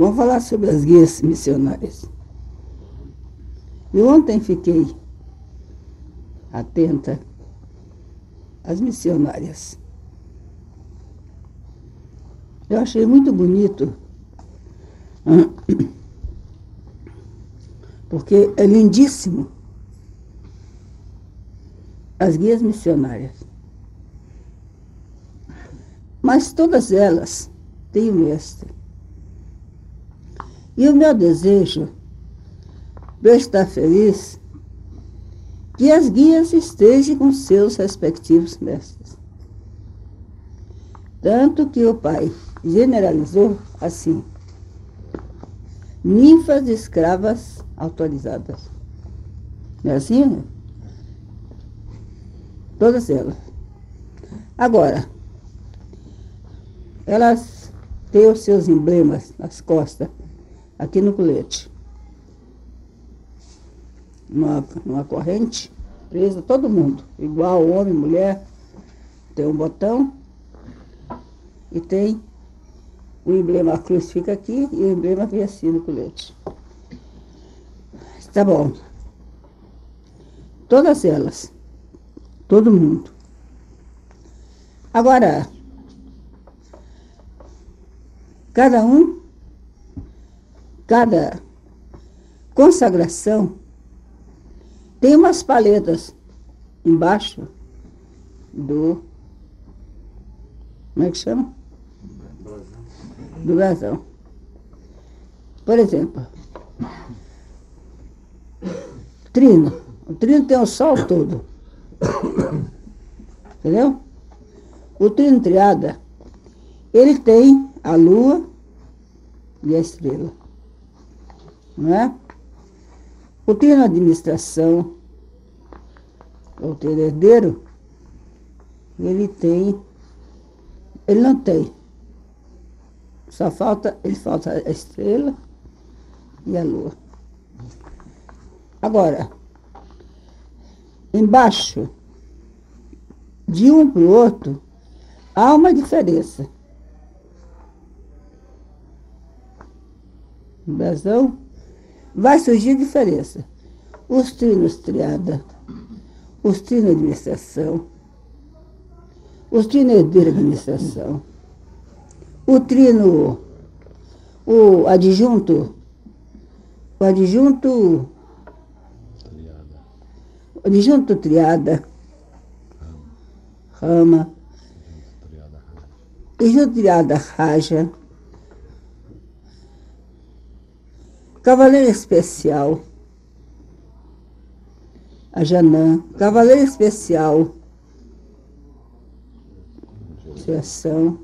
Vamos falar sobre as guias missionárias. E ontem fiquei atenta às missionárias. Eu achei muito bonito, porque é lindíssimo as guias missionárias. Mas todas elas têm o mestre. E o meu desejo, para estar feliz, que as guias estejam com seus respectivos mestres. Tanto que o pai generalizou assim: ninfas escravas autorizadas. Não é assim? Né? Todas elas. Agora, elas têm os seus emblemas nas costas, aqui no colete. Numa, numa corrente, presa todo mundo, igual homem, mulher, tem um botão e tem o emblema, a cruz fica aqui e o emblema vem assim no colete. Tá bom. Todas elas. Todo mundo. Agora, cada um, cada consagração tem umas paletas embaixo do. Como é que chama? Do brasão. Por exemplo, trino. O trino tem o sol todo. Entendeu? O trino triada, ele tem a lua e a estrela. Não é? O trino administração, o trino herdeiro, ele tem, ele não tem. Só falta, ele falta a estrela e a lua. Agora, embaixo, de um para o outro, há uma diferença. Brasão, vai surgir diferença. Os trinos triada, os trinos administração, os trinos de administração, o trino, o adjunto, o adjunto Adjunto triada. Rama. Adjunto triada raja. Cavaleiro especial. A Janã. Cavaleiro especial. Criação.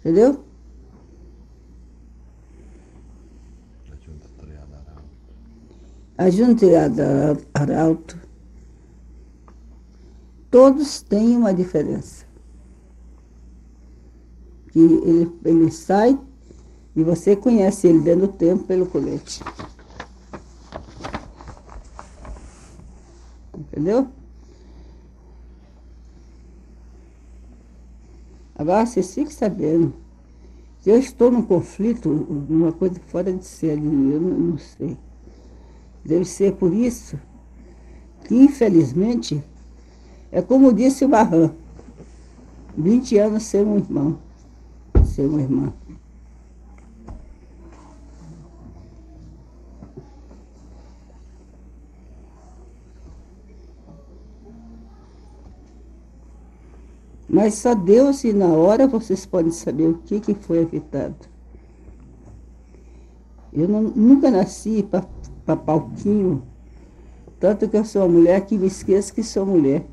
Entendeu? a Junteada Arauto, todos têm uma diferença. Que ele, ele sai e você conhece ele dentro do tempo pelo colete. Entendeu? Agora vocês fiquem sabendo. Eu estou num conflito, uma coisa fora de série, eu não, não sei. Deve ser por isso que, infelizmente, é como disse o Barran, 20 anos ser um irmão, ser uma irmã. Mas só Deus e na hora vocês podem saber o que, que foi evitado. Eu não, nunca nasci para para palquinho. Tanto que eu sou uma mulher que me esqueço que sou mulher.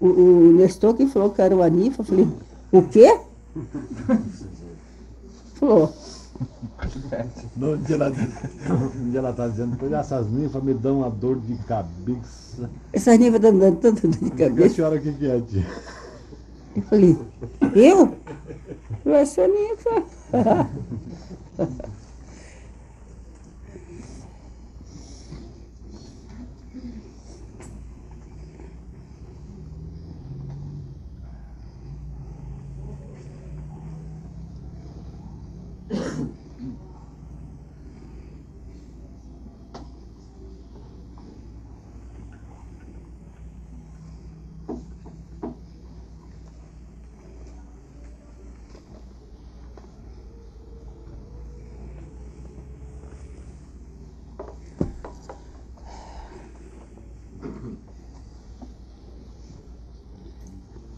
O, o Nestor que falou que era o Anifa, eu falei, o quê? Falou. No dia ela, um dia ela tá dizendo, pois essas ninfas me dão uma dor de cabeça. Essas ninfas estão dando tanta dor de cabeça. E a senhora o que, que é, tia? Eu falei, eu? Eu sou ninfa.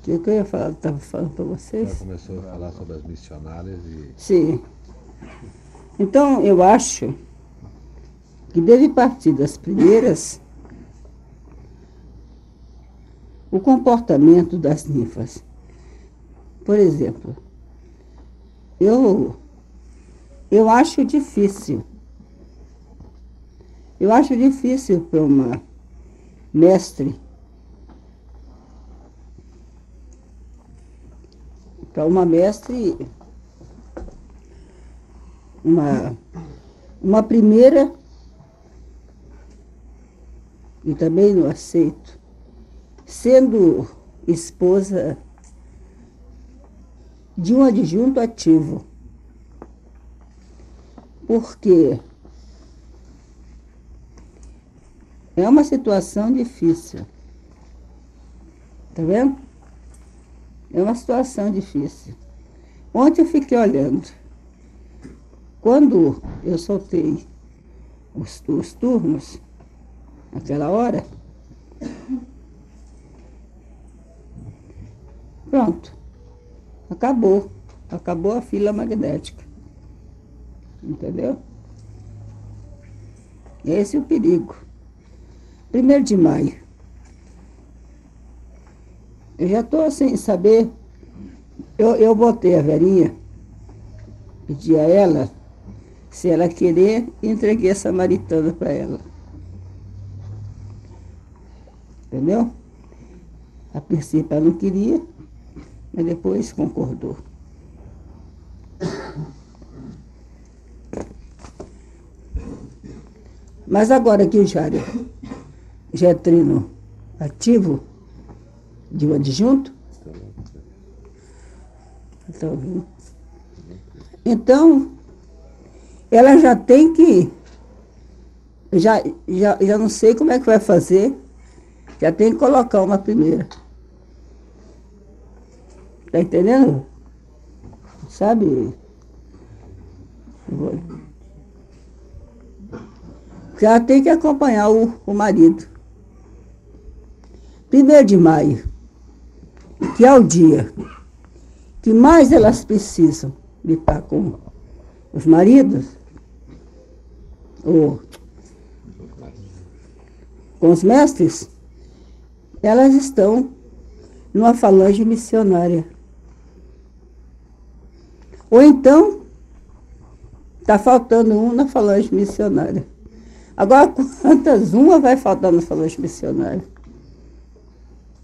que, que eu ia falar? Estava falando para Já vocês? começou a falar sobre as missionárias e Sim. Então, eu acho que deve partir das primeiras o comportamento das ninfas. Por exemplo, eu, eu acho difícil. Eu acho difícil para uma mestre, para uma mestre uma, uma primeira, e também não aceito, sendo esposa de um adjunto ativo. Porque é uma situação difícil. Tá vendo? É uma situação difícil. Ontem eu fiquei olhando. Quando eu soltei os, os turnos, naquela hora, pronto, acabou. Acabou a fila magnética. Entendeu? Esse é o perigo. Primeiro de maio. Eu já estou sem saber. Eu, eu botei a Verinha, pedi a ela se ela querer, entreguei a samaritana para ela. Entendeu? A princípio ela não queria, mas depois concordou. Mas agora que o Jário já é trino ativo de um adjunto, tá ouvindo? Então, ela já tem que. Já, já, já não sei como é que vai fazer, já tem que colocar uma primeira. Tá entendendo? Sabe? Ela tem que acompanhar o, o marido. Primeiro de maio, que é o dia que mais elas precisam de estar com os maridos, ou com os mestres, elas estão numa falange missionária. Ou então, está faltando um na falange missionária. Agora, quantas uma vai faltar na falange missionária?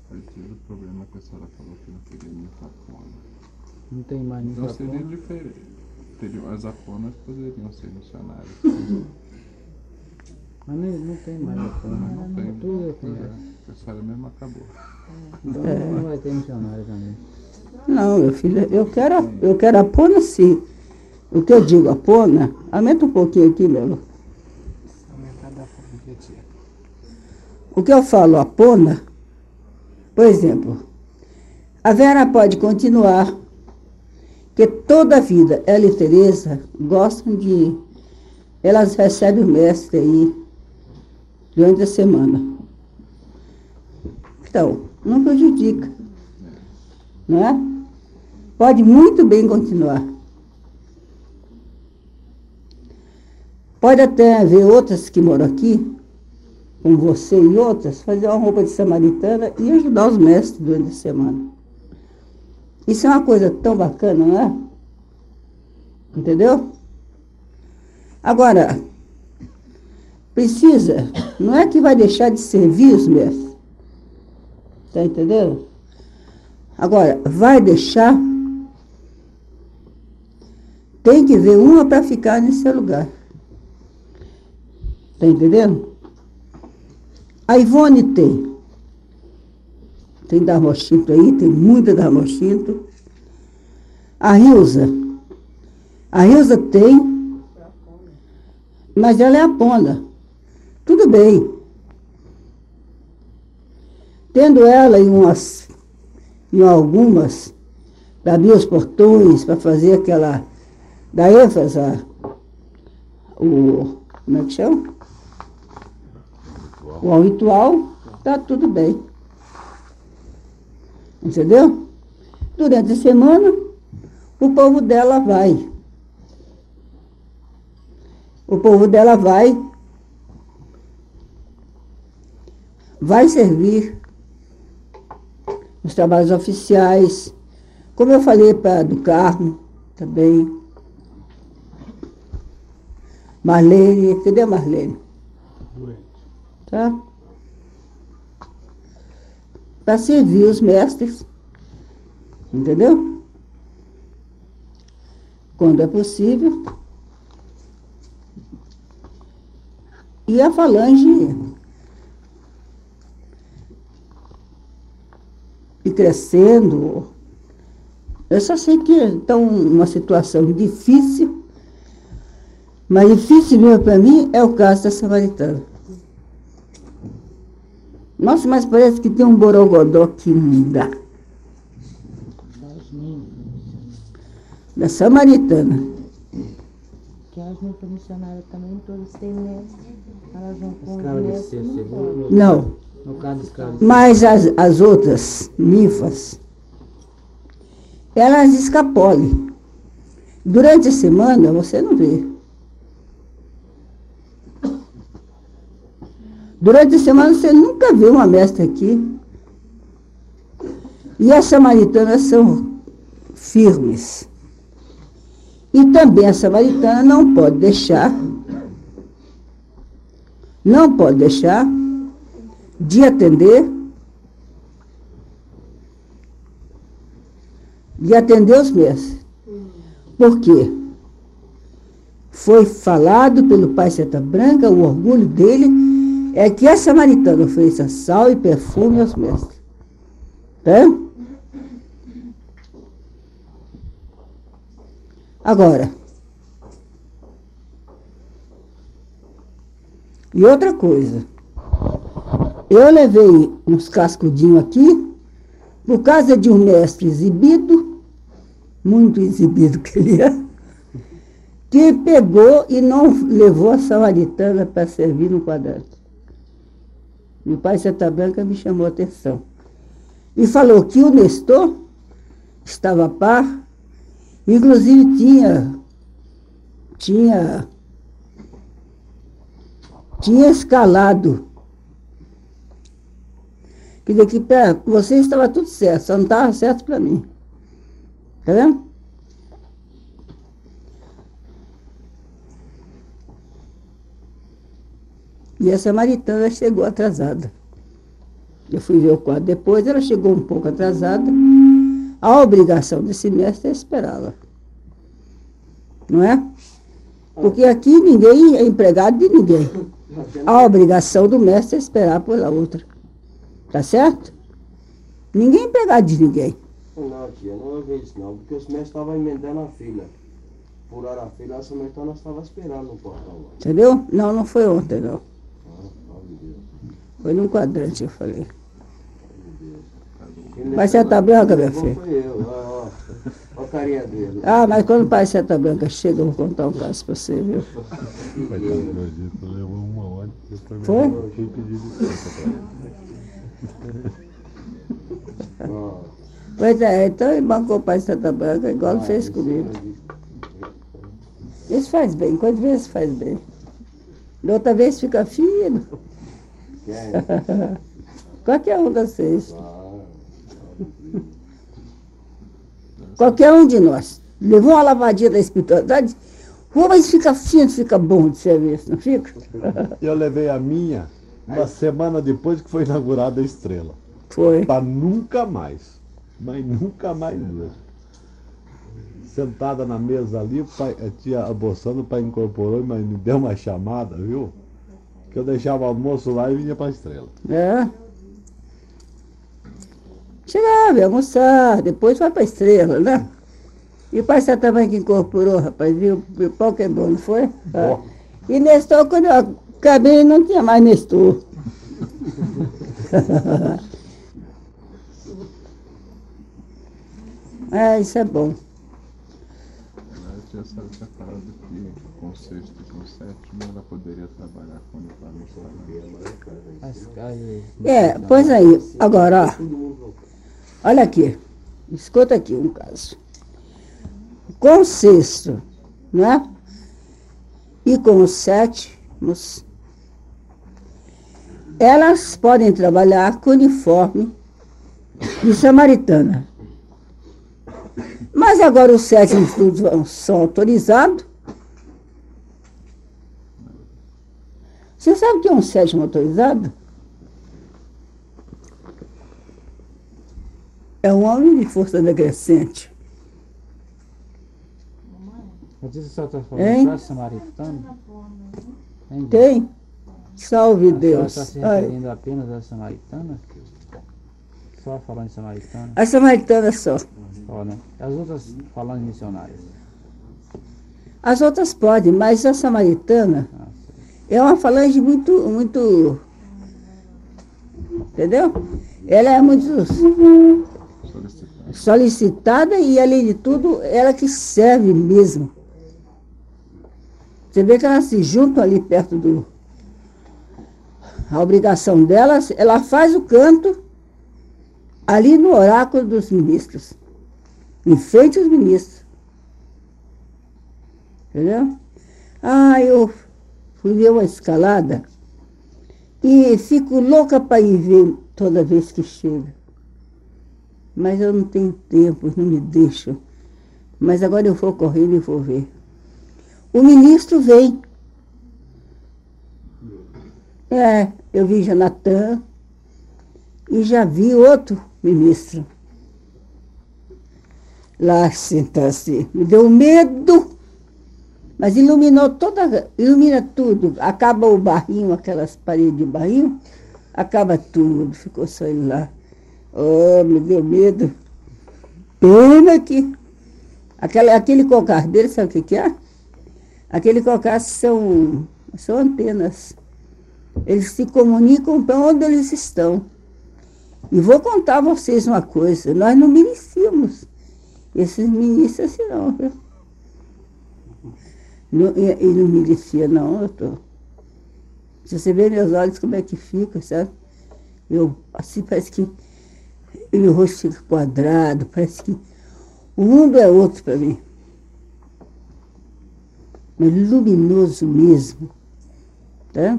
Partir do problema que a senhora falou que não queria muita apona. Não tem mais Então muita seria forma. diferente. Teriam, as aponas poderiam ser missionárias. Mas não, não tem mais a forma. Mas não tem. Tudo é, a história mesmo acabou. Então É. não vai ter missionário também. Não, meu filho, eu quero, eu quero a pona sim. O que eu digo, a pona, aumenta um pouquinho aqui, meu. O que eu falo, a pona, por exemplo, a Vera pode continuar, que toda a vida, ela e Tereza gostam de. Elas recebem o mestre aí durante a semana. Então, não prejudica. Não é? Pode muito bem continuar. Pode até haver outras que moram aqui, como você e outras, fazer uma roupa de samaritana e ajudar os mestres durante a semana. Isso é uma coisa tão bacana, não é? Entendeu? Agora, precisa, não é que vai deixar de servir os mestres. Está entendendo? Agora, vai deixar. Tem que ver uma para ficar nesse lugar. Está entendendo? A Ivone tem. Tem Darmochinto aí, tem muita Darmochinto. A Rilza A Ilza tem, mas ela é a pona. Tudo bem. Tendo ela em umas, em algumas, para abrir os portões, para fazer aquela, da ênfase, a- o, como é que chama? O ritual, tá tudo bem. Entendeu? Durante a semana, o povo dela vai. O povo dela vai. Vai servir os trabalhos oficiais. Como eu falei para do Carmo também. Marlene, cadê a Marlene? Tá? Para servir os mestres. Entendeu? Quando é possível. E a falange e crescendo. Eu só sei que estão uma situação difícil, mas difícil mesmo para mim é o caso da Samaritana. Nossa, mas parece que tem um borogodó que não dá. Das ninfas. Da Samaritana. Que as missionárias também todas têm mestre. Elas vão com não mas as, as outras ninfas, elas escapolem. Durante a semana você não vê. Durante a semana você nunca vê uma mestra aqui. E as samaritanas são firmes. E também a samaritana não pode deixar, não pode deixar de atender, de atender os mestres. Por quê? Foi falado pelo pai Seta Branca, o orgulho dele é que a samaritana ofereça sal e perfume aos mestres. Tá? Agora, e outra coisa, eu levei uns cascudinhos aqui, por causa de um mestre exibido, muito exibido que ele é, que pegou e não levou a samaritana para servir no quadrante. Meu pai Seta Branca me chamou a atenção. E falou que o Nestor estava a par, inclusive tinha, tinha, tinha escalado que daqui para você estava tudo certo, só não estava certo para mim. Tá vendo? E a samaritana chegou atrasada. Eu fui ver o quadro depois, ela chegou um pouco atrasada. A obrigação desse mestre é esperá-la. Não é? Porque aqui ninguém é empregado de ninguém. A obrigação do mestre é esperar pela outra. Tá certo? Ninguém é empregado de ninguém. Não, tia, não vejo isso não, porque os mestres estavam emendando a fila. Furaram a fila, a Samaritana estava esperando no portão lá. Entendeu? Não, não foi ontem, não. Ah. Foi num quadrante, eu falei. Ser tá branca, minha filha? Ó a carinha dele. Ah, mas quando o pai Seta Branca chega, eu vou contar um caso pra você, viu? Levou uma hora. Foi? Pois é, então ele bancou o pai Seta Branca, igual ele fez comigo. Isso faz bem, quantas vezes faz bem. Da outra vez fica fino. Qualquer um de vocês. Qualquer um de nós. Levou uma lavadinha da espiritualidade. Mas fica fino, fica bom de serviço, não fica? Eu levei a minha uma semana depois que foi inaugurada a estrela. Foi. Para nunca mais. Mas nunca mais mesmo. Sentada na mesa ali, pai, a tia almoçando, o pai incorporou, mas me deu uma chamada, viu? Que eu deixava o almoço lá e vinha para a estrela. É. Chegava, ia almoçar, depois vai pra estrela, né? E o Sá também que incorporou, rapaz, viu? O pau que é bom, não foi? Ó. E Nestor, quando eu acabei, não tinha mais Nestor. é, isso é bom. Sara tinha falado que com sexto ela poderia trabalhar quando está no restaurante. As caras. É, pois aí, agora, ó. Olha aqui. Escuta aqui um caso. Com o sexto, né? E com os sétimos, elas podem trabalhar com uniforme de samaritana. Mas agora os sétimos são autorizados. Você sabe o que é um sétimo autorizado? É um homem de força decrescente. Mas isso só está falando samaritano? Dê? Tem? Salve A senhora Deus. está se referindo apenas à samaritana? Só falando em samaritana? A samaritana só. Só, né? As outras falando em missionárias. As outras podem, mas a samaritana Ah. É uma falange muito, muito. Entendeu? Ela é muito Solicitado. solicitada e, além de tudo, ela que serve mesmo. Você vê que elas se juntam ali perto do. A obrigação delas, ela faz o canto ali no oráculo dos ministros. Enfeite os ministros. Entendeu? Ah, eu fui ver uma escalada e fico louca para ir ver toda vez que chega. Mas eu não tenho tempo, não me deixam. Mas agora eu vou correndo e vou ver. O ministro vem. É, eu vi Jonathan e já vi outro ministro. Lá sentasse. Me deu medo, mas iluminou toda, ilumina tudo. Acaba o barrinho, aquelas paredes de barrinho, acaba tudo. Ficou só ele lá. Oh, me deu medo. Pena que aquela, aquele cocardeiro, sabe o que, que é? Aquele cocar são, são antenas. Eles se comunicam para onde eles estão. E vou contar a vocês uma coisa, nós não merecíamos esses ministros assim não, viu? Não, e, não merecia não, eu tô. Se você ver meus olhos como é que fica, sabe? Eu, assim, parece que meu rosto fica quadrado, parece que o mundo é outro para mim. Mas luminoso mesmo. Tá?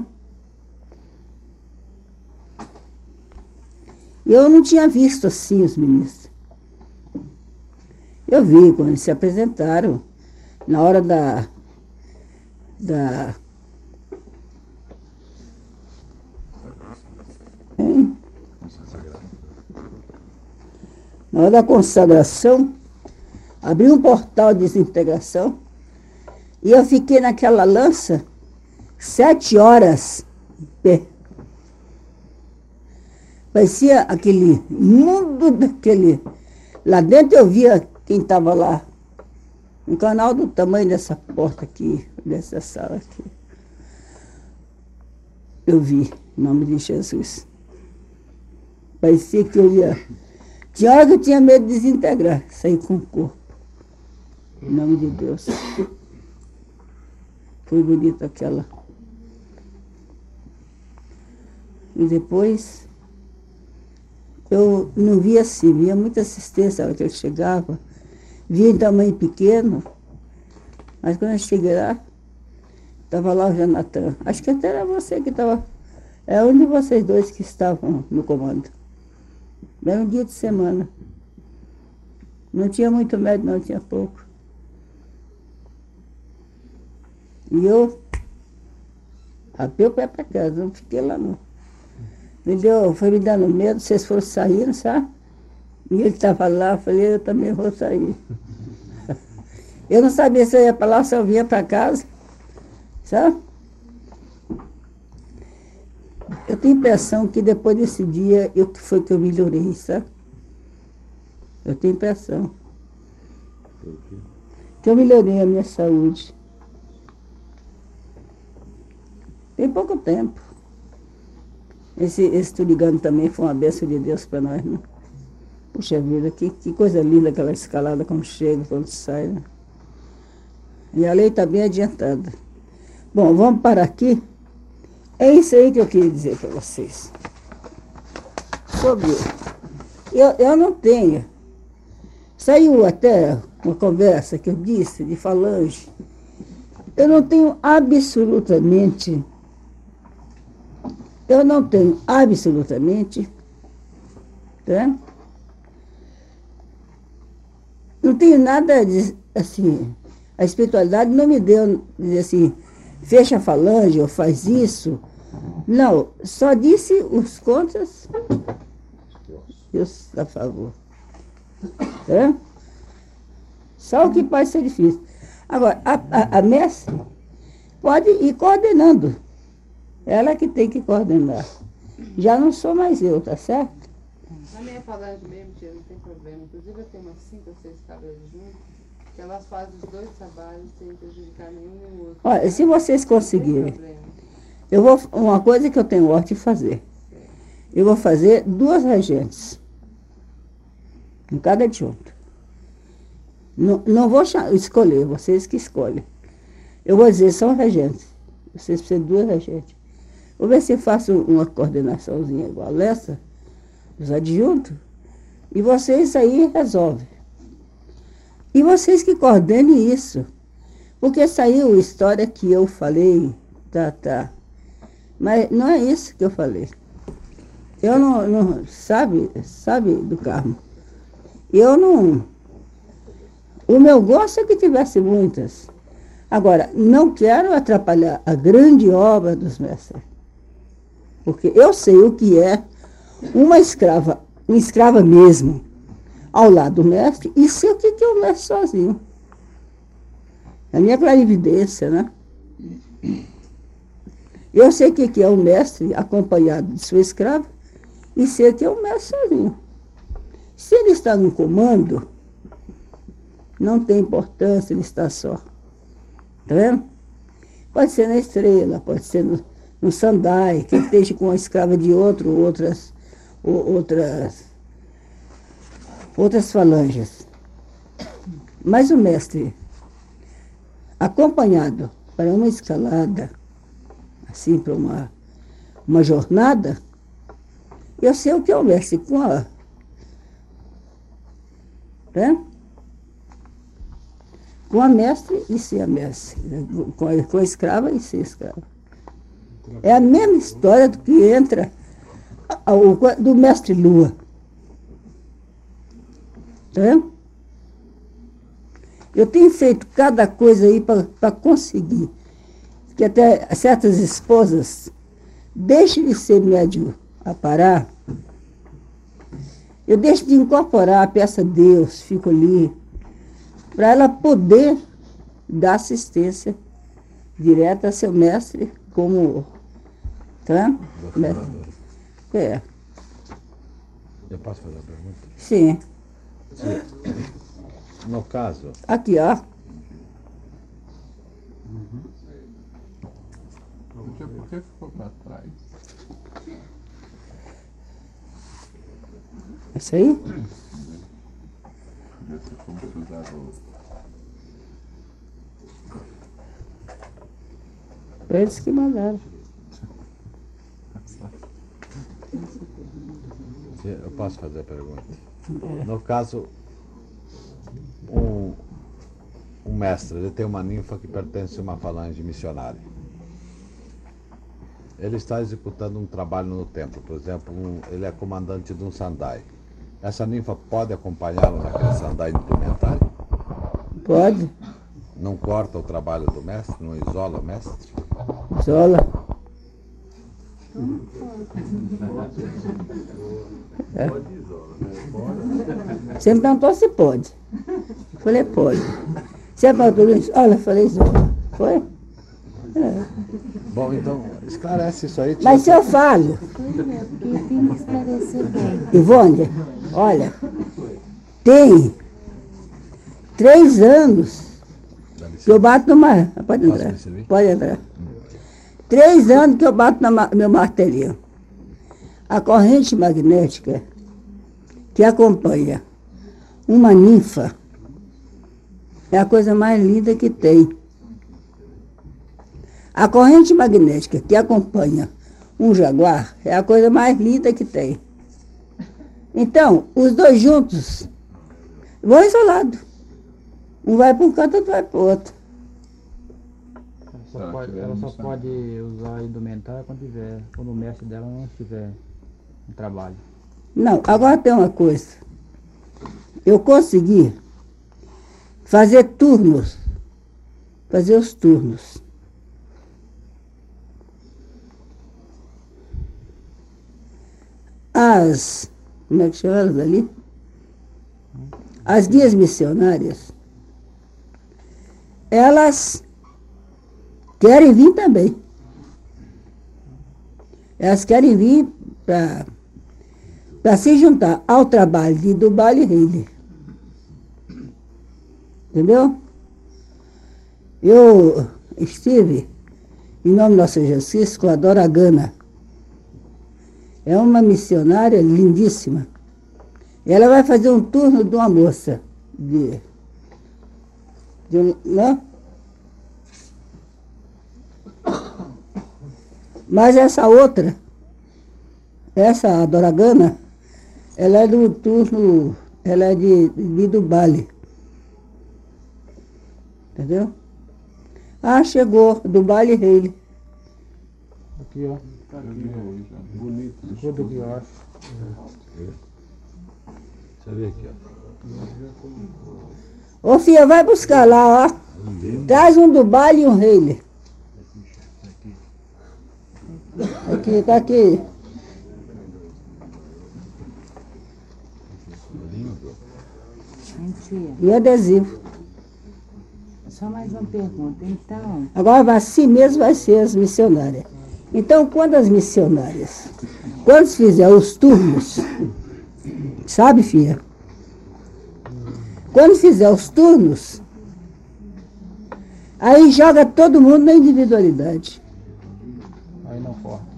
Eu não tinha visto assim os ministros. Eu vi quando eles se apresentaram, na hora da. Da. Hein? Na hora da consagração, abri um portal de desintegração e eu fiquei naquela lança sete horas em pé. Parecia aquele mundo daquele. Lá dentro eu via quem estava lá. Um canal do tamanho dessa porta aqui, dessa sala aqui. Eu vi, em nome de Jesus. Parecia que eu ia. Tinha hora que eu tinha medo de desintegrar, sair com o corpo. Em nome de Deus. Foi bonita aquela. E depois eu não via assim, via muita assistência na hora que eu chegava, via em tamanho pequeno, mas quando eu cheguei lá, estava lá o Jonathan. Acho que até era você que estava. É um de vocês dois que estavam no comando. Era um dia de semana. Não tinha muito médico, não, tinha pouco. E eu rapei o pé para casa, não fiquei lá não. Me deu, foi me dando medo, vocês foram saindo, sabe? E ele estava lá, eu falei, eu também vou sair. Eu não sabia se eu ia para lá, se eu vinha para casa, sabe? Eu tenho a impressão que depois desse dia eu, foi que eu melhorei, sabe? Eu tenho impressão. que eu melhorei a minha saúde. Tem pouco tempo. Esse, esse Tô Ligando também foi uma bênção de Deus para nós, né? Puxa vida, que, que coisa linda aquela escalada quando chega, quando sai, né? E a lei está bem adiantada. Bom, vamos parar aqui. É isso aí que eu queria dizer para vocês. Sobre. Eu, eu não tenho. Saiu até uma conversa que eu disse de falange. Eu não tenho absolutamente. Eu não tenho absolutamente. Tá? Não tenho nada de, assim. A espiritualidade não me deu dizer assim, fecha a falange ou faz isso. Não, só disse os contras e os a favor. É? Só o que pode ser difícil. Agora, a, a, a mestre pode ir coordenando. Ela que tem que coordenar. Já não sou mais eu, tá certo? Na minha falange mesmo, tia, não tem problema. Inclusive eu tenho umas cinco ou seis cabras juntas, que elas fazem os dois trabalhos sem prejudicar nenhum nem o outro. Olha, se vocês conseguirem, eu vou. Uma coisa que eu tenho ordem de fazer. Eu vou fazer duas regentes. Em cada adjunto. Não, não vou escolher, vocês que escolhem. Eu vou dizer, são regentes. Vocês precisam de duas regentes. Vou ver se faço uma coordenaçãozinha igual essa, os adjuntos, e vocês aí resolvem. E vocês que coordenem isso. Porque saiu história que eu falei, tá, tá. Mas não é isso que eu falei. Eu não, não sabe, sabe do Carmo. Eu não. O meu gosto é que tivesse muitas. Agora, não quero atrapalhar a grande obra dos mestres. Porque eu sei o que é uma escrava, uma escrava mesmo, ao lado do mestre, e sei o que é o mestre sozinho. A minha clarividência, né? Eu sei o que é o mestre acompanhado de sua escrava, e sei que é o mestre sozinho. Se ele está no comando, não tem importância ele estar só. Tá vendo? Pode ser na estrela, pode ser no, no sandai, que esteja com a escrava de outro, outras, o- outras, outras falanges. Mas o mestre, acompanhado para uma escalada, assim, para uma, uma jornada, eu sei o que é o mestre com a. Né? Com a mestre e sem a mestre. né? Com a, com a escrava e sem escrava. É a mesma história do que entra a- a- o- do mestre Lua. Tá vendo? Eu tenho feito cada coisa aí para conseguir. Que até certas esposas deixem de ser médio a parar. Eu deixo de incorporar a peça Deus, fico ali, para ela poder dar assistência direta a seu mestre, como. Tá? É, Eu posso fazer a pergunta? sim. No caso, Aqui, ó. Tia, por que ficou pra trás? Isso aí? O Eles que mandaram. eu posso fazer a pergunta? No caso, um, um mestre, ele tem uma ninfa que pertence a uma falange missionária. Ele está executando um trabalho no templo, por exemplo, um- ele é comandante de um sandai. Essa ninfa pode acompanhá-lo naquele sandai implementário? Pode? Não corta o trabalho do mestre, não isola o mestre? Zola. É. Você me perguntou se pode. Eu falei, pode. Você perguntou isso? Olha, eu falei Zola. Foi? Bom, então, esclarece isso aí. Mas se eu falo, é. Ivone, olha, tem, três anos que eu bato no mar. Pode entrar. Pode entrar. Três anos que eu bato no meu martelinho. A corrente magnética que acompanha uma ninfa é a coisa mais linda que tem. A corrente magnética que acompanha um jaguar é a coisa mais linda que tem. Então, os dois juntos vão isolados. Um vai para um canto, outro vai para o outro. Ela só, Tá, pode, ela só pode usar a indumentária quando tiver, quando o mestre dela não estiver em trabalho. Não, agora tem uma coisa. Eu consegui fazer turnos. Fazer os turnos. As. Como é que chama elas ali? As guias missionárias. Elas querem vir também. Elas querem vir para se juntar ao trabalho de Dubai e Reile. Entendeu? Eu estive, em nome do Nosso Jesus, com a Dora Gana. É uma missionária lindíssima. Ela vai fazer um turno de uma moça. De, de um, né? Mas essa outra, essa Doragana, ela é do turno, ela é de, de Dubai. Entendeu? Ah, chegou, Dubai Reile. Aqui, ó. Vi aí já. Bonito. Ficou do guioche. Deixa eu ver aqui, ó. Ô filha, vai buscar lá, ó. Traz um Dubai e um Reile. Aqui, tá aqui. Mentira. E adesivo. Só mais uma pergunta. Então, Agora vai- assim mesmo vai ser as missionárias. Então, quando as missionárias, quando fizer os turnos, sabe, filha? Quando fizer os turnos, aí joga todo mundo na individualidade. Aí não corta.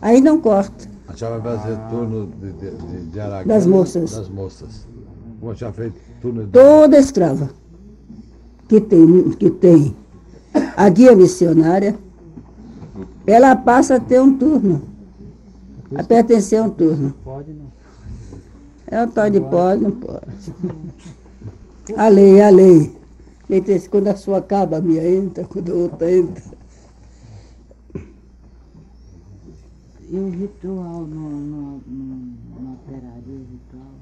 Aí não corta. A senhora vai fazer turno de, de, de, de Aragão, Das moças. Das moças. Como já fez turno de... Toda escrava que tem, que tem a guia missionária, ela passa a ter um turno, a pertencer a um turno. Pode não. É o tal de pode, não pode. A lei, a lei. Quando a sua acaba, a minha entra, quando a outra entra. E o ritual no, no, no, não alteraria o ritual?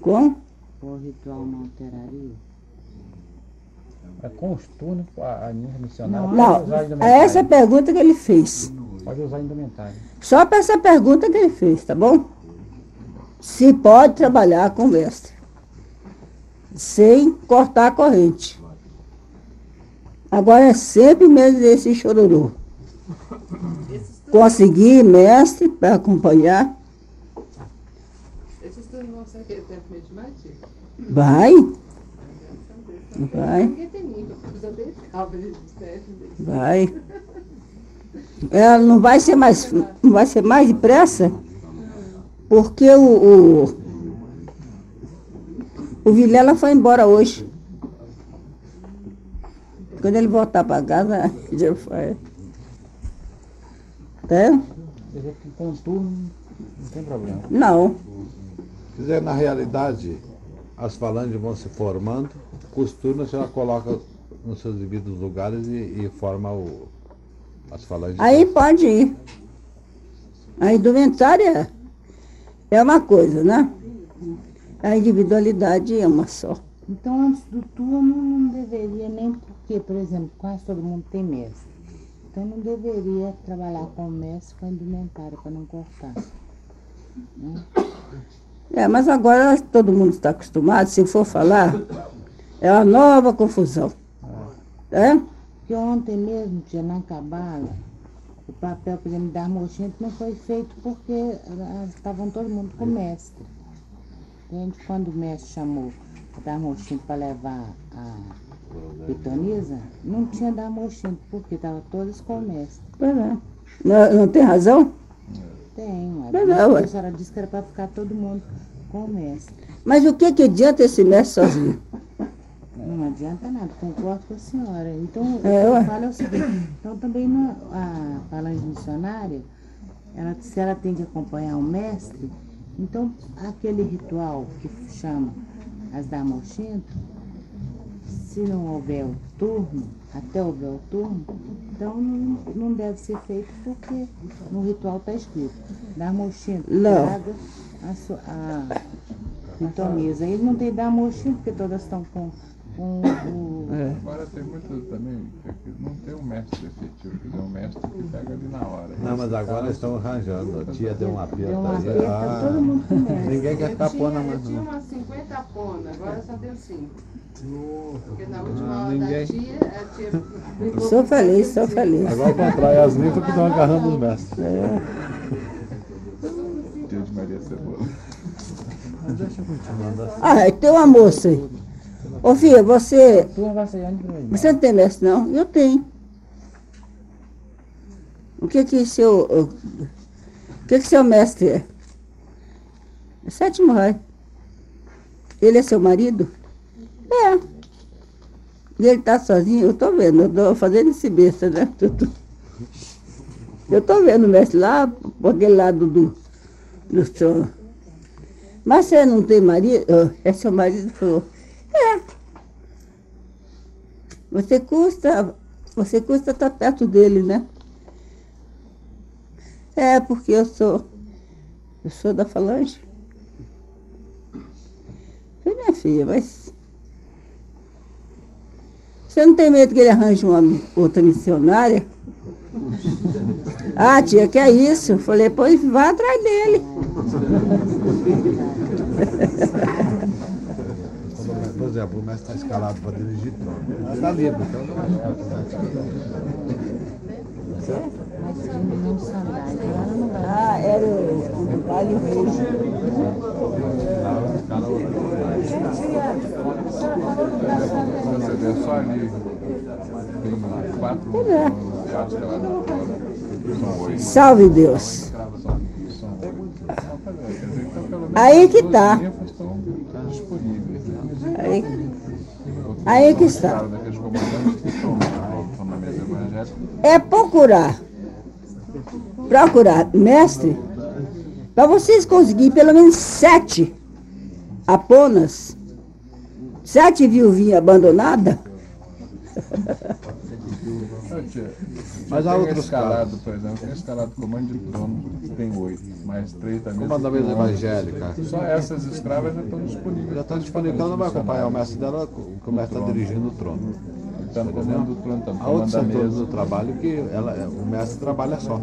Com? O ritual não alteraria? É com os turnos, a, a missionária Não, pode usar a é essa pergunta que ele fez. Pode usar a indumentária. Só para essa pergunta que ele fez, tá bom? Se pode trabalhar com mestre. Sem cortar a corrente. Agora é sempre mesmo esse chororô. Conseguir mestre para acompanhar. Esses turnos vão ser aquele tempo medimativo. Vai, vai, vai. Ela não vai ser mais, não vai ser mais depressa, porque o, o, o Vilela foi embora hoje. Quando ele voltar para casa, já foi. Tá? Quer dizer que com turno não tem problema. Não. Quer dizer, na realidade, as falanges vão se formando, com os turnos a senhora coloca nos seus devidos lugares e, e forma o, as falanges. Aí pode ir. A indumentária é uma coisa, né? A individualidade é uma só. Então, antes do turno, não deveria nem porque, por exemplo, quase todo mundo tem mestre. Então, não deveria trabalhar com o mestre com a indumentária para não cortar. É, mas agora todo mundo está acostumado, se for falar, é uma nova confusão. É? Porque ontem mesmo, tinha na cabala, o papel, por exemplo, da Armochinha não foi feito porque estavam todo mundo com o mestre. Entende? Quando o mestre chamou Darmostinto para levar a pitonisa, não tinha Darmostinto, porque estava todas com o mestre. Pois é. Não, não tem razão? Tem, mas não, a ué. senhora disse que era para ficar todo mundo com o mestre. Mas o que, que adianta esse mestre sozinho? Não adianta nada, concordo com a senhora. Então, o É, eu falo é o seguinte, então também não, a falange missionária, ela, se ela tem que acompanhar o mestre, então aquele ritual que chama as Damochinto, se não houver o turno, até houver o turno, então não, não deve ser feito porque no ritual está escrito, Damochinto, Não. traga a, sua- a pitonisa. Ele não tem Damochinto porque todas estão com o... É. Agora tem muitas também, é que não tem um mestre efetivo, dizer, um mestre que pega ali na hora. Não, mas agora estão arranjando. A tia deu um Deu uma aí. aperta, Ah, todo mundo começa. Ninguém quer ficar pona tinha, eu mais tinha umas 50 ponas, agora só tenho 5. Porque na última Ah, hora ninguém- da tia, a tia Sou feliz, sou 75. feliz. Agora ao contrário, as ninfas que estão agarrando os mestres. Dia de Maria Cebola. Ah, tem uma moça aí. Ô filha, você, Tu não vai sair pra mim? você não tem mestre não? Eu tenho. O que que seu, o que que seu mestre é? É sétimo raio. Ele é seu marido? É. E ele tá sozinho, eu tô vendo, eu tô fazendo esse besta, né? Eu tô, vendo o mestre lá, por aquele lado do, do chão. Mas você não tem marido? É seu marido falou. É. Você custa, você custa estar perto dele, né? É, porque eu sou, eu sou da falange. Falei, minha filha, mas você não tem medo que ele arranje uma outra missionária? Ah, tia, que é isso? Falei, pois vá atrás dele. Exemplo, o mestre está escalado para dirigir. Ela está livre, então não Mas não vai. Ah, era o Roxo. Você vê só ali, tem quatro, é. Salve Deus. Aí que tá. ninfas estão disponíveis. Né? Aí, aí que está. É procurar. Procurar mestre. Para vocês conseguirem pelo menos sete aponas, sete viuvinhas abandonadas, Mas há tem outros escalado, por exemplo, tem escalado comando de trono, tem oito, mais três da mesa. Comando da mesa evangélica. Só essas escravas já estão disponíveis. Já está disponível, ela não vai acompanhar o mestre dela, que o mestre está dirigindo o trono. Está no comando do trono, no Há outros setores mesa. do trabalho que ela, o mestre trabalha só.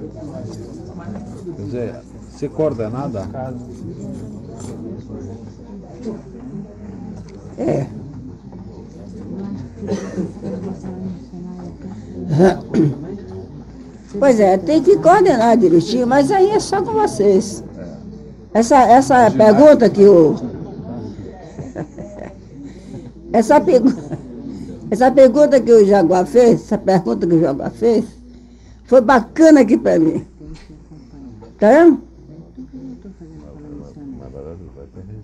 Quer dizer, se coordenada, é. Pois é, tem que coordenar direitinho, mas aí é só com vocês. Essa, essa pergunta que o. Essa, pergu... essa pergunta que o Jaguar fez, essa pergunta que o Jaguar fez, foi bacana aqui para mim. Tá vendo?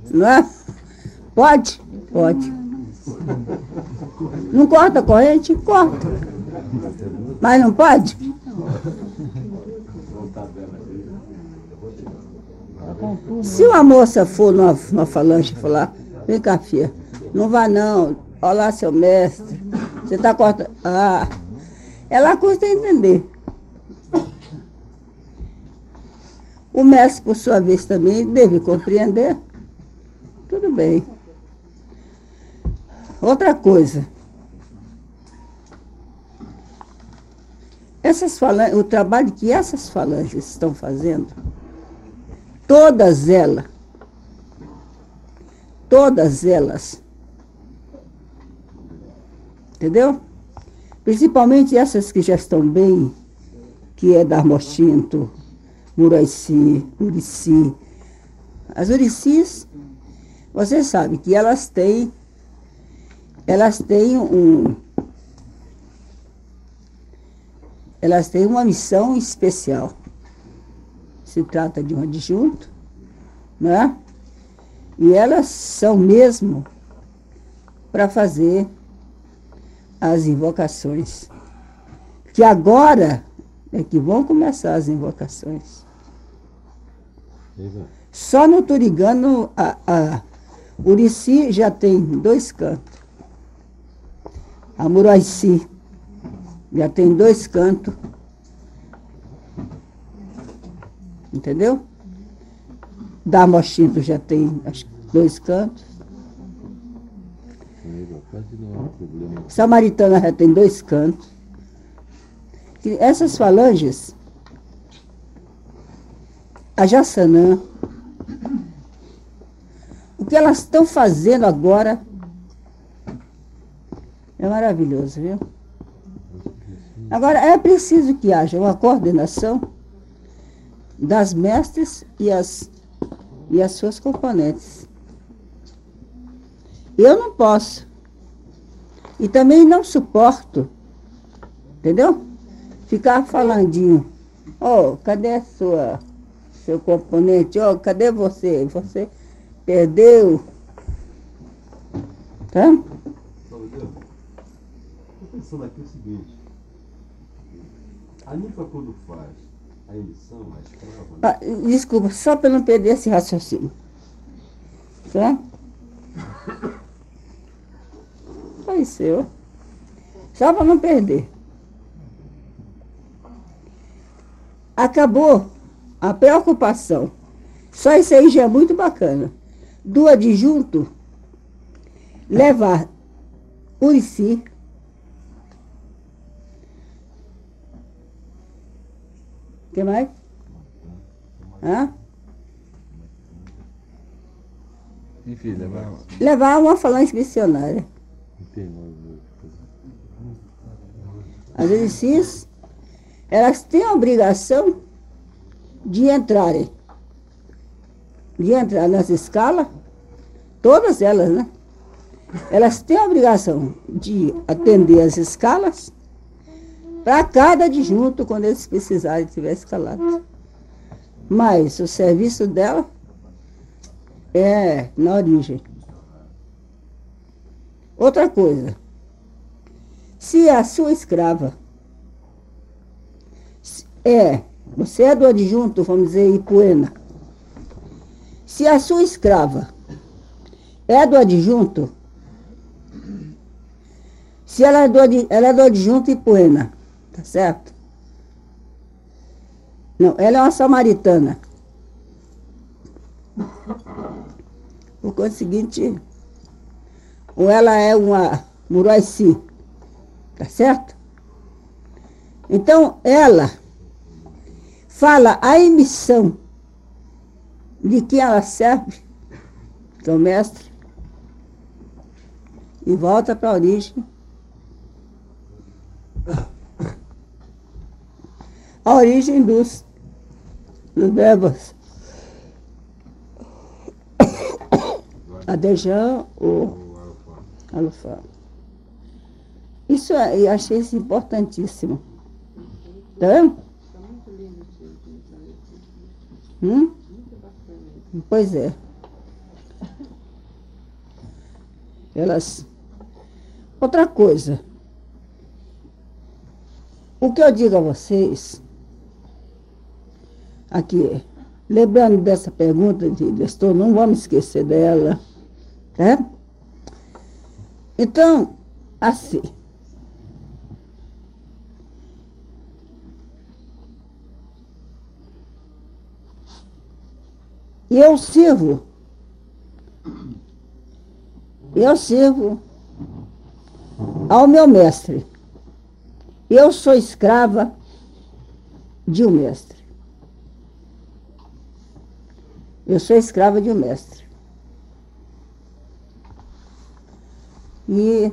Não é? Pode? Pode. Não corta a corrente? Corta. Mas não pode? Se uma moça for numa, numa falange e falar, vem cá, filha, não vá não, olha lá seu mestre, você está cortando. Ah, ela custa entender. O mestre, por sua vez, também deve compreender. Tudo bem. Outra coisa. Essas falanges, o trabalho que essas falanges estão fazendo, todas elas, todas elas, entendeu? Principalmente essas que já estão bem, que é Darmostinto, Muraici, Urici. As Uricis, você sabe que elas têm elas têm um. Elas têm uma missão especial. Se trata de um adjunto, né? E elas são mesmo para fazer as invocações. Que agora é que vão começar as invocações. Só no Turigano, a, a Urici já tem dois cantos. A Muraici já tem dois cantos. Entendeu? Damochinto já tem dois cantos. Samaritana já tem dois cantos. E essas falanges, a Jassanã, o que elas estão fazendo agora é maravilhoso, viu? Agora, é preciso que haja uma coordenação das mestres e as, e as suas componentes. Eu não posso. E também não suporto, entendeu? Ficar falandinho. Oh, cadê a sua, seu componente? Oh, cadê você? Você perdeu. Tá? Estou pensando aqui o seguinte. A ninfa quando faz a emissão, a escrava... Ah, desculpa, só para não perder esse raciocínio. Tá? Faleceu. Só para não perder. Acabou a preocupação. Só isso aí já é muito bacana. Do adjunto levar Urici que mais? Hã? Enfim, levar. Levar uma falange missionária. As Uricis, elas têm a obrigação de entrarem. De entrar nas escalas, todas elas, né? Elas têm a obrigação de atender as escalas para cada adjunto quando eles precisarem tiver escalado. Mas o serviço dela é na origem. Outra coisa, se a sua escrava é, você é do adjunto, vamos dizer, Ipuena. Se a sua escrava é do adjunto, se ela é do, ela é do adjunto Ipuena, tá certo? Não, ela é uma samaritana. Por conseguinte, ou ela é uma Muraici, tá certo? Então, ela fala a emissão de que ela serve, o mestre, e volta para a origem. A origem dos, dos verbos. Adejão ou alufá. Isso é, eu achei isso importantíssimo. Tá vendo? Hum? Pois é. Elas. Outra coisa. O que eu digo a vocês, aqui, lembrando dessa pergunta de gestor, não vamos esquecer dela, né? Então, assim. E eu sirvo. Eu sirvo ao meu mestre. Eu sou escrava de um mestre. Eu sou escrava de um mestre. E,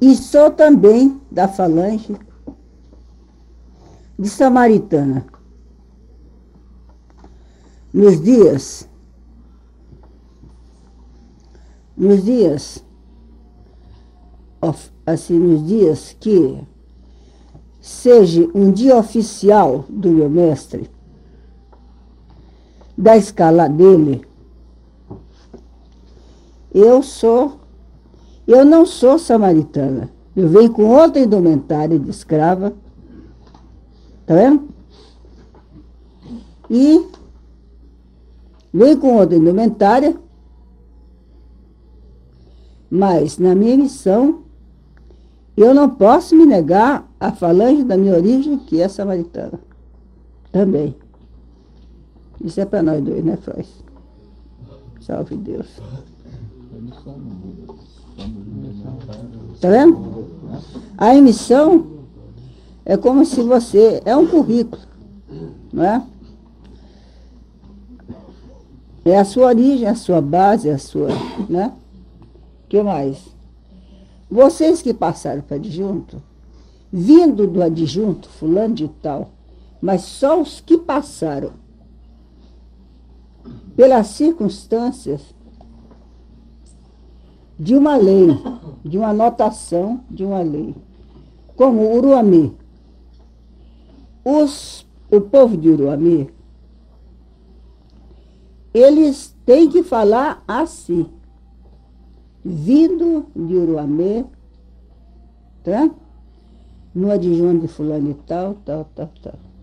e sou também da falange de Samaritana nos dias, nos dias assim, nos dias que seja um dia oficial do meu mestre, da escala dele, eu sou, eu não sou samaritana. Eu venho com outra indumentária de escrava, tá vendo? E venho com outra indumentária, mas na minha missão, eu não posso me negar a falange da minha origem, que é samaritana. Também. Isso é para nós dois, né, Freud? Salve Deus. Tá vendo? A emissão é como se você. É um currículo, não é? É a sua origem, a sua base, a sua. Né? Que mais? Vocês que passaram para adjunto, vindo do adjunto, fulano de tal, mas só os que passaram pelas circunstâncias de uma lei, de uma anotação de uma lei, como Uruami. Os, o povo de Uruami, eles têm que falar assim, vindo de Uruami, tá? No adjunto de fulano e tal, tal, tal, tal.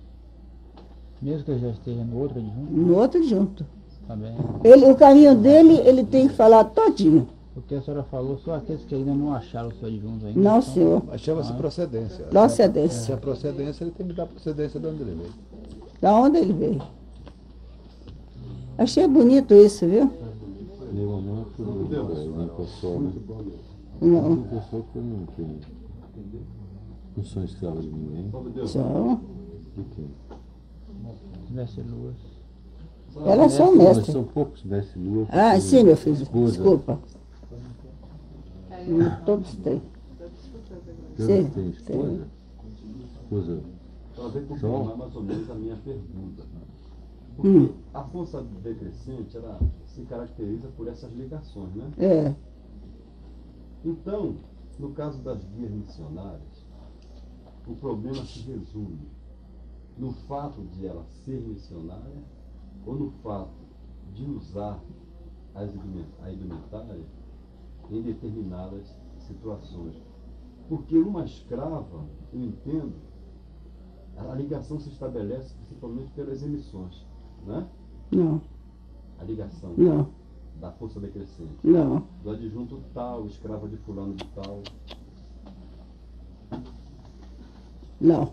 Mesmo que eu já esteja no outro adjunto, No outro adjunto. tá bem. Ele, o caminho dele, ele tem que falar todinho. Porque a senhora falou só aqueles que ainda não acharam o seu adjunto ainda. Não, então, senhor. Mas chama-se procedência. Procedência. Se é procedência, ele tem que dar procedência de onde ele veio. Da onde ele veio. Achei bonito isso, viu? Meu não é tudo nem pessoal, né? Não. Tem pessoa que não tem. Não são escravos de ninguém. São. De quem? Tivesse luas. Elas são Mas mestres. são poucos, veste lua. Ah, sim, meu filho. esposa, Desculpa. Hum, Todos têm. todos Sim, têm esposa? Esposa. Para ver Só? confirmar mais ou menos a minha pergunta. Porque Hum. a força decrescente ela se caracteriza por essas ligações, né? É. Então, no caso das guias missionárias, o problema se resume no fato de ela ser missionária ou no fato de usar a indumentária em determinadas situações. Porque uma escrava, eu entendo, a ligação se estabelece principalmente pelas emissões, né? Não, A ligação não, da força decrescente não. do adjunto tal, escravo de fulano de tal. Não.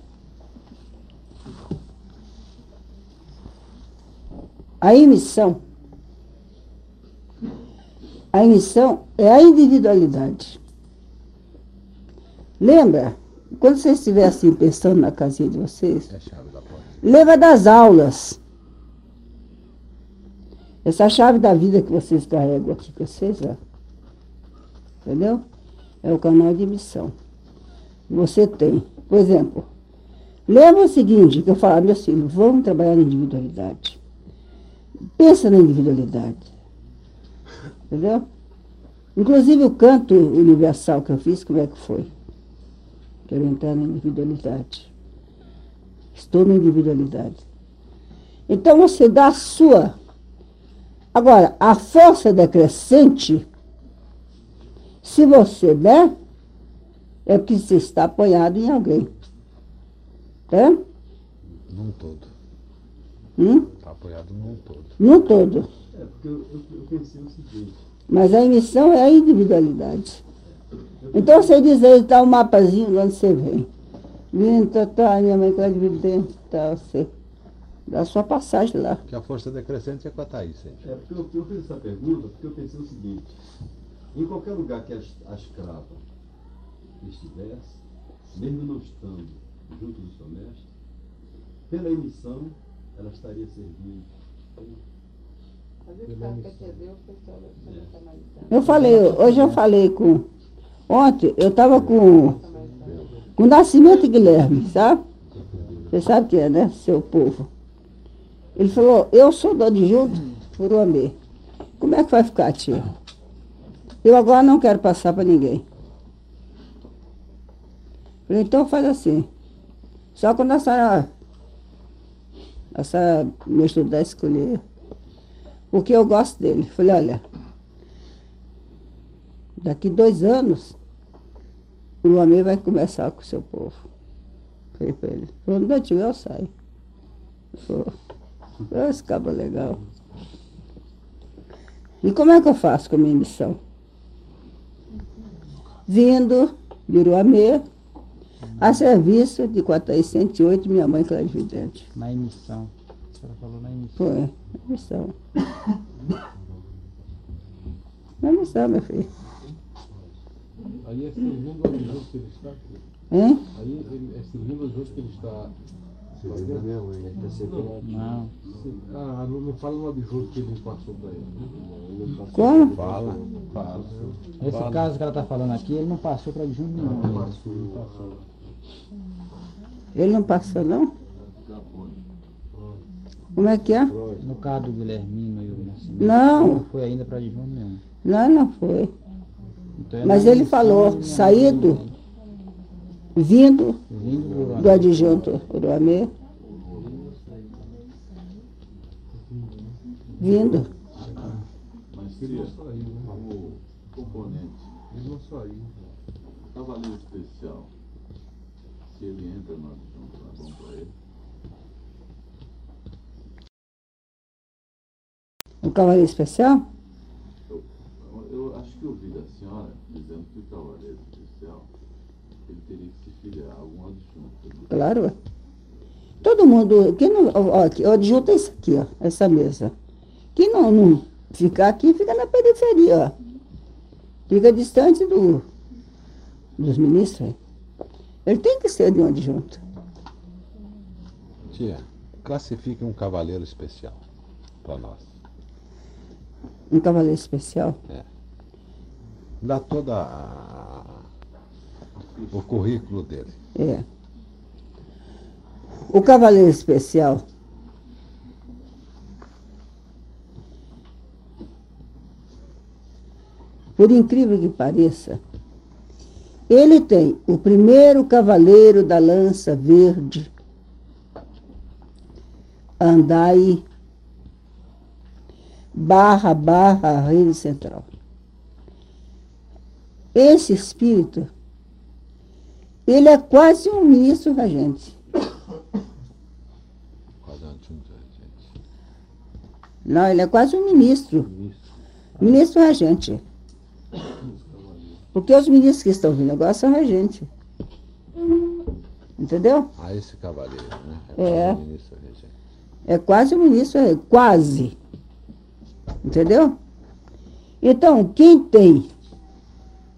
A emissão. A emissão é a individualidade. Lembra? Quando vocês estivessem pensando na casinha de vocês, a chave da porta. lembra das aulas. Essa chave da vida que vocês carregam aqui com vocês, ó. Entendeu? É o canal de emissão. Você tem. Por exemplo, lembra o seguinte, que eu falava, meus filhos, vamos trabalhar na individualidade. Pensa na individualidade. Entendeu? Inclusive o canto universal que eu fiz, como é que foi? Quero entrar na individualidade. Estou na individualidade. Então você dá a sua. Agora, a força decrescente, se você der, é porque você está apoiado em alguém. Tá? Num todo. Hum? Está apoiado num todo. No todo. É, porque eu, eu, eu pensei o seguinte, Mas a emissão é a individualidade. Então você diz aí, tá o um mapazinho de onde você vem. Vindo, tá, tá, minha mãe está dividendo, tá, você dá sua passagem lá. Que a força decrescente é com a Thaís. gente. é porque eu, eu fiz essa pergunta porque eu pensei o seguinte, em qualquer lugar que a, a escrava estivesse, mesmo não estando junto do seu mestre, pela emissão ela estaria servindo. O é o samaritano. Eu falei, hoje eu falei com. Ontem eu estava com, com o Nascimento Guilherme, sabe? Você sabe quem é, né? Seu povo. Ele falou, eu sou do adjunto por Uamê. Como é que vai ficar, tia? Eu agora não quero passar para ninguém. Falei, então faz assim. Só quando a senhora, a senhora me estudar escolher o que eu gosto dele. Falei, olha, daqui dois anos, o homem vai começar com o seu povo. Falei para ele. Falou, não tiver, eu saio. Falou, esse cabo é legal. E como é que eu faço com a minha missão? Vindo de Uruamê, a serviço de 408, minha mãe clarividente. Na emissão. A senhora falou na emissão. Foi, na missão. Na missão, meu filho. Aí é servindo ao junto que ele está aqui. Hein? Aí ele é servindo ao junto que ele está. Servindo a minha mãe, ele servindo aqui. Não. Ah, não, não fala no adjunto que ele passou para ele. Como? Fala, fala. Esse caso que ela está falando aqui, ele não passou para adjunto nenhum. Não passou, não passou. Ele não passou, não? Como é que é? No caso do Guilhermino e o Nascimento. Não. Não foi ainda para adjunto nenhum. Não, não foi. Então, é Mas ele falou, saído. Vindo do do adjunto Uruamê. Vindo. Mas seria como componente. Ele não saiu. Cavaleiro especial. Se ele entra no adjunto, é bom para ele. O cavaleiro especial? Eu, eu acho que eu ouvi da senhora dizendo que o cavaleiro especial ele teria que algum adjunto. Claro. ué. Todo mundo. Quem não, ó, o adjunto é isso aqui, ó, essa mesa. Quem não, não ficar aqui, fica na periferia, ó. Fica distante do, dos ministros. Ele tem que ser de um adjunto. Tia, classifique um cavaleiro especial para nós. Um cavaleiro especial. Dá toda a- o currículo dele. É. O cavaleiro especial. Por incrível que pareça, ele tem o primeiro cavaleiro da lança verde, Andai, barra, barra, reino central. Esse espírito ele é quase um ministro. Quase um time de gente. Não, ele é quase um ministro. Ministro regente. Porque os ministros que estão vindo agora são regente. Entendeu? Ah, esse cavaleiro, né? É. ministro regente. É quase um ministro regente. Quase. Entendeu? Então, quem tem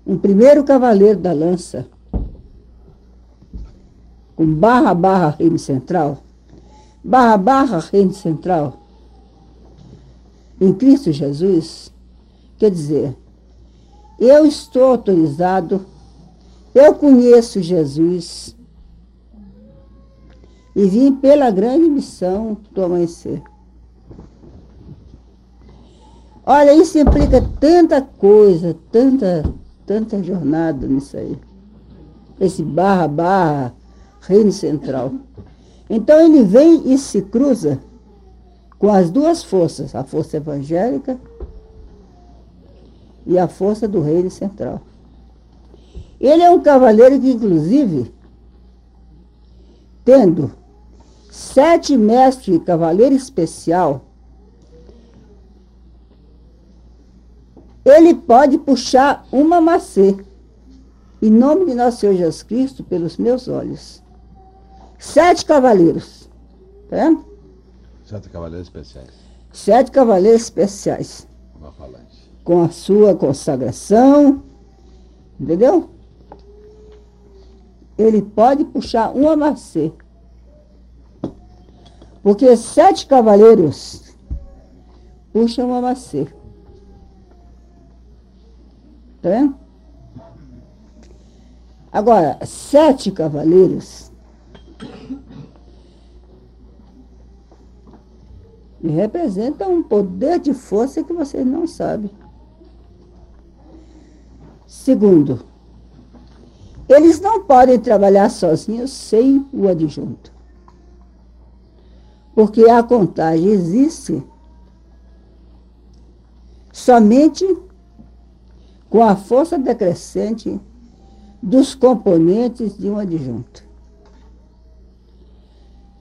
um primeiro cavaleiro da lança, com barra, barra, reino central, barra, barra, reino central, em Cristo Jesus, quer dizer, eu estou autorizado, eu conheço Jesus e vim pela grande missão do amanhecer. Olha, isso implica tanta coisa, tanta, tanta jornada nisso aí. Esse barra, barra, reino central. Então ele vem e se cruza com as duas forças, a força evangélica e a força do reino central. Ele é um cavaleiro que, inclusive, tendo sete mestres de cavaleiro especial, ele pode puxar uma macê, em nome de nosso Senhor Jesus Cristo, pelos meus olhos. Sete cavaleiros, tá vendo? Sete cavaleiros especiais. Sete cavaleiros especiais, Uma com a sua consagração, entendeu? Ele pode puxar uma macê. Porque sete cavaleiros puxam uma macê. Tá vendo? Agora, sete cavaleiros representam um poder de força que vocês não sabem. Segundo, Eles não podem trabalhar sozinhos sem o adjunto. Porque a contagem existe somente com a força decrescente dos componentes de um adjunto.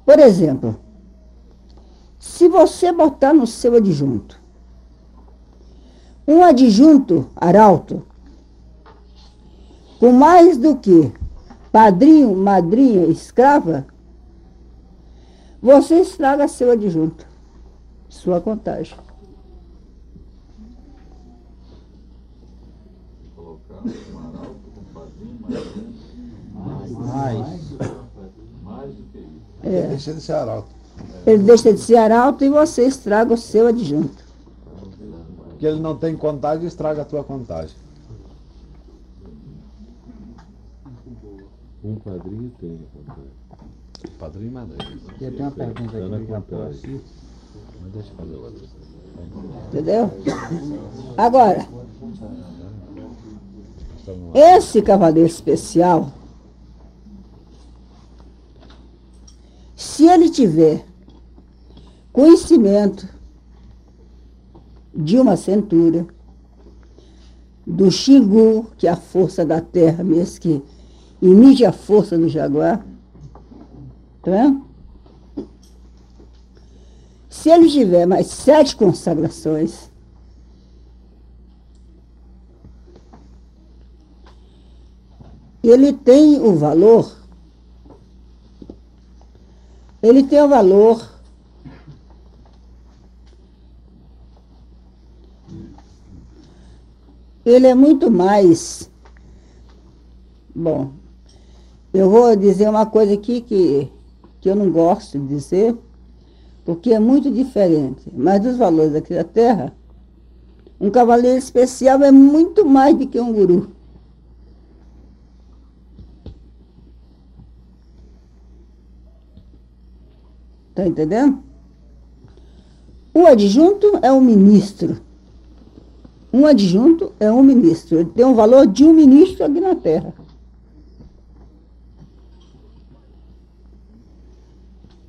Por exemplo, se você botar no seu adjunto um adjunto arauto com mais do que padrinho, madrinha, escrava, você estraga seu adjunto, sua contagem. Colocar um arauto com padrinho, mais É. Deixa de ser arauto. Ele deixa de ser arauto e você estraga o seu adjunto. Porque ele não tem contagem, estraga a tua contagem. Um padrinho tem a contagem. Padrinho e madrinha. E eu tenho uma pergunta aqui já contagem. aqui. Mas deixa eu fazer outra. Entendeu? Agora, esse cavaleiro especial, se ele tiver conhecimento de uma centura, do Xingu, que é a força da terra mesmo, que imite a força do jaguar, tá vendo? Se ele tiver mais sete consagrações, ele tem o valor, ele tem o valor ele é muito mais. Bom, eu vou dizer uma coisa aqui que, que eu não gosto de dizer, porque é muito diferente. Mas dos valores aqui da Terra, um cavaleiro especial é muito mais do que um guru. Está entendendo? O adjunto é um ministro. Um adjunto é um ministro. Ele tem o valor de um ministro aqui na Terra.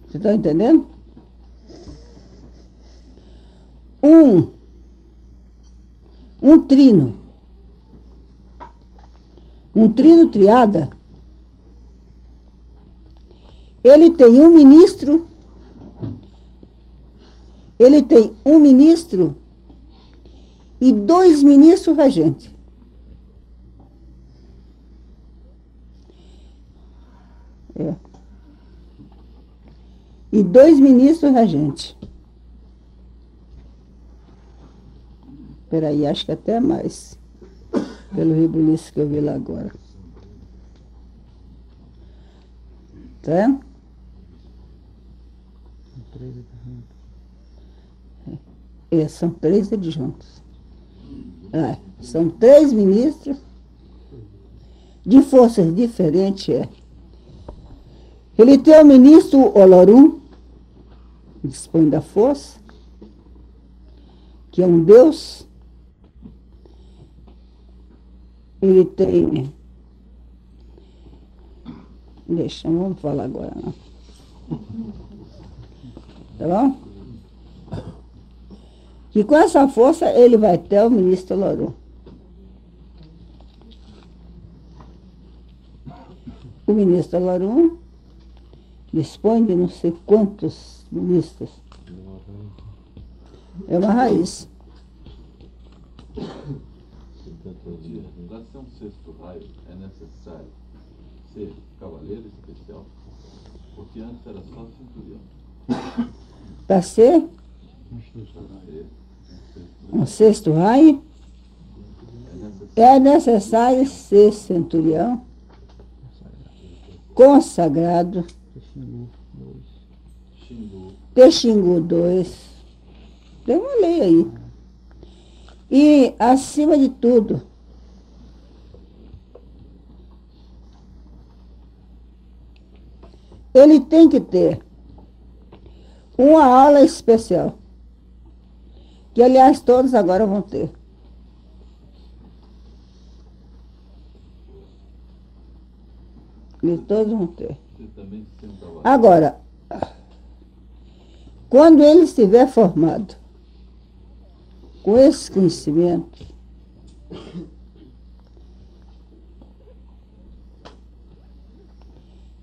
Você está entendendo? Um, um trino. Um trino triada. Ele tem um ministro. Ele tem um ministro e dois ministros regentes. É. E dois ministros regentes. Peraí, acho que até mais. Pelo rebuliço que eu vi lá agora. Tá? É, são três adjuntos. É, são três ministros de forças diferentes. É. Ele tem o ministro Olorum, dispõe da força, que é um deus. Ele tem. Deixa, não vamos falar agora não. Tá bom? Que com essa força ele vai ter o ministro Loru. O ministro Loru dispõe de não sei quantos ministros. É uma raiz. Para ser um sexto raio, é necessário ser cavaleiro especial, porque antes era só centurião. Para ser um sexto raio, é necessário ser centurião, consagrado, Texingu 2. Tem uma lei aí. E, acima de tudo, ele tem que ter uma aula especial. Que, aliás, todos agora vão ter. Eles todos vão ter. Agora, quando ele estiver formado com esse conhecimento,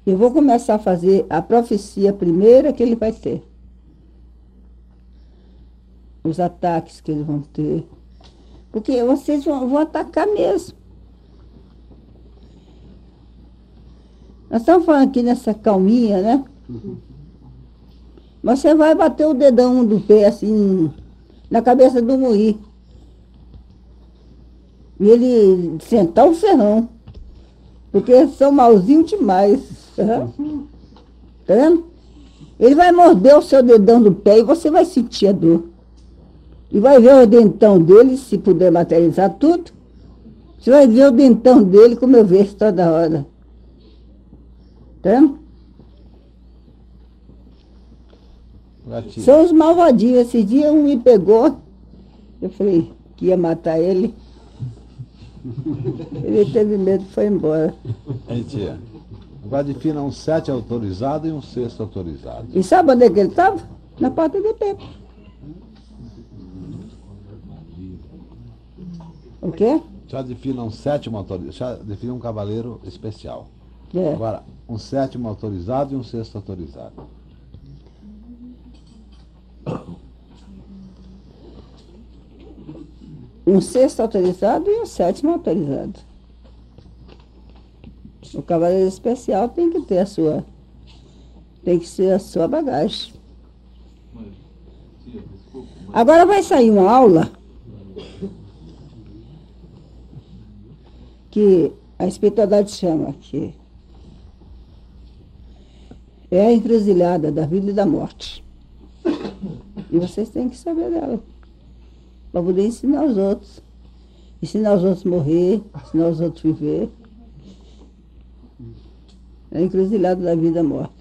eu vou começar a fazer a profecia primeira que ele vai ter. Os ataques que eles vão ter. Porque vocês vão, vão atacar mesmo. Nós estamos falando aqui nessa calminha, né? Mas você vai bater o dedão do pé assim na cabeça do moí. E ele sentar o ferrão. Porque são malzinhos demais. Tá vendo? Ele vai morder o seu dedão do pé e você vai sentir a dor. E vai ver o dentão dele, se puder materializar tudo. Você vai ver o dentão dele como eu vejo toda hora. Tá? Gatilho. São os malvadinhos. Esse dia um me pegou. Eu falei que ia matar ele. Ele teve medo e foi embora. Hein, tia? Agora defina um sete autorizado e um sexto autorizado. E sabe onde é que ele estava? Na porta do templo. O quê? Já defina um sétimo autorizado. Já defina um cavaleiro especial. É. Agora, um sétimo autorizado e um sexto autorizado. Um sexto autorizado e um sétimo autorizado. O cavaleiro especial tem que ter a sua. Tem que ser a sua bagagem. Agora vai sair uma aula que a espiritualidade chama que é a encruzilhada da vida e da morte. E vocês têm que saber dela. Para poder ensinar os outros. Ensinar os outros a morrer, ensinar os outros a viver. É a encruzilhada da vida e da morte.